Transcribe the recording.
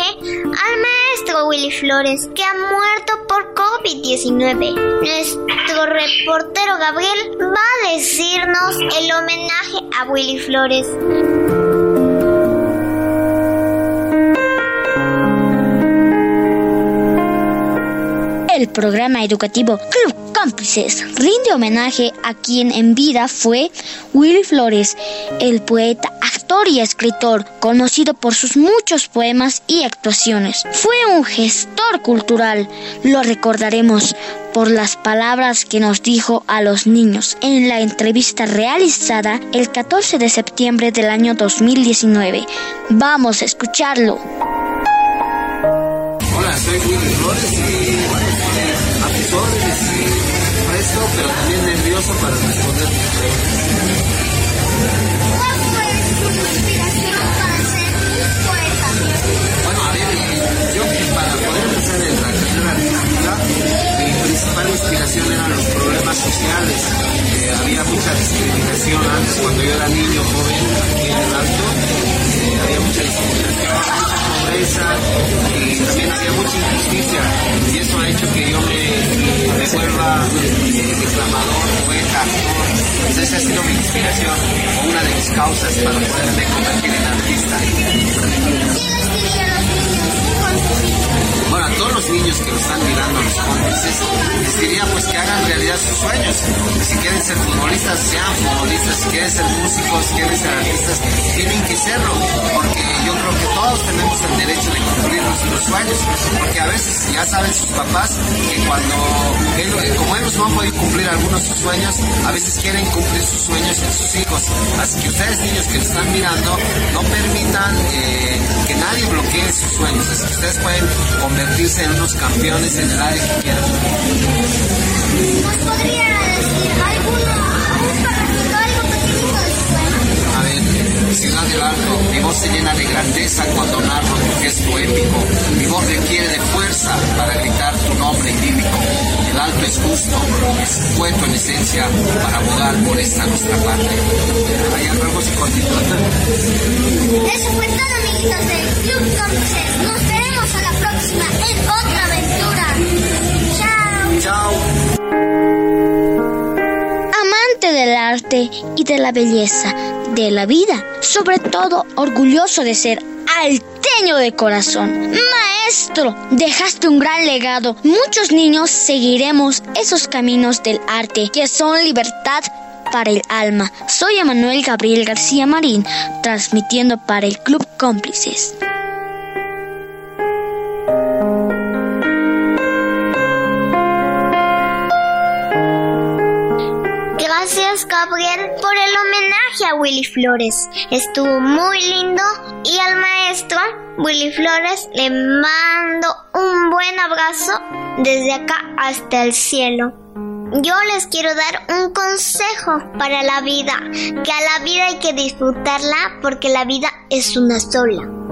al maestro Willy Flores, que ha muerto por COVID-19. Nuestro reportero Gabriel va a decirnos el homenaje a Willy Flores. El programa educativo Club Cómplices rinde homenaje a quien en vida fue Willy Flores, el poeta actor y escritor, conocido por sus muchos poemas y actuaciones. Fue un gestor cultural, lo recordaremos por las palabras que nos dijo a los niños en la entrevista realizada el 14 de septiembre del año 2019. Vamos a escucharlo. Hola, soy Flores y presto, pero nervioso para responder. Inspiración eran los problemas sociales. Eh, había mucha discriminación antes, cuando yo era niño, joven, aquí en el alto, eh, había mucha discriminación, mucha pobreza y también había mucha injusticia. Y eso ha hecho que yo me vuelva eh, declamador, poeta, actor. Pues esa ha sido mi inspiración una de mis causas para poderme convertir sueños. Si quieren ser futbolistas, sean futbolistas. Si quieren ser músicos, si quieren ser artistas, tienen que serlo. Porque yo creo que todos tenemos el derecho de cumplir nuestros sueños. Porque a veces ya saben sus papás que cuando, como ellos no han podido cumplir algunos de sus sueños, a veces quieren cumplir sus sueños en sus hijos. Así que ustedes niños que están mirando, no permitan eh, que nadie bloquee sus sueños. Así que ustedes pueden convertirse en unos campeones en el área que quieran. ¿Nos podría decir alguno, algún pedacito, algo pequeñito de su sueño? A ver, Ciudad del Alto, mi voz se llena de grandeza cuando narro tu gesto épico. Mi voz requiere de fuerza para gritar tu nombre idílico. El alto es justo, es cuento en esencia para abogar por esta nuestra parte. Hay algo así cortito. Eso fue todo, amiguitos del Club. Nos veremos a la próxima en y de la belleza, de la vida, sobre todo orgulloso de ser alteño de corazón. Maestro, dejaste un gran legado. Muchos niños seguiremos esos caminos del arte que son libertad para el alma. Soy Emanuel Gabriel García Marín, transmitiendo para el Club Cómplices. Gabriel por el homenaje a Willy Flores. Estuvo muy lindo y al maestro Willy Flores le mando un buen abrazo desde acá hasta el cielo. Yo les quiero dar un consejo para la vida, que a la vida hay que disfrutarla porque la vida es una sola.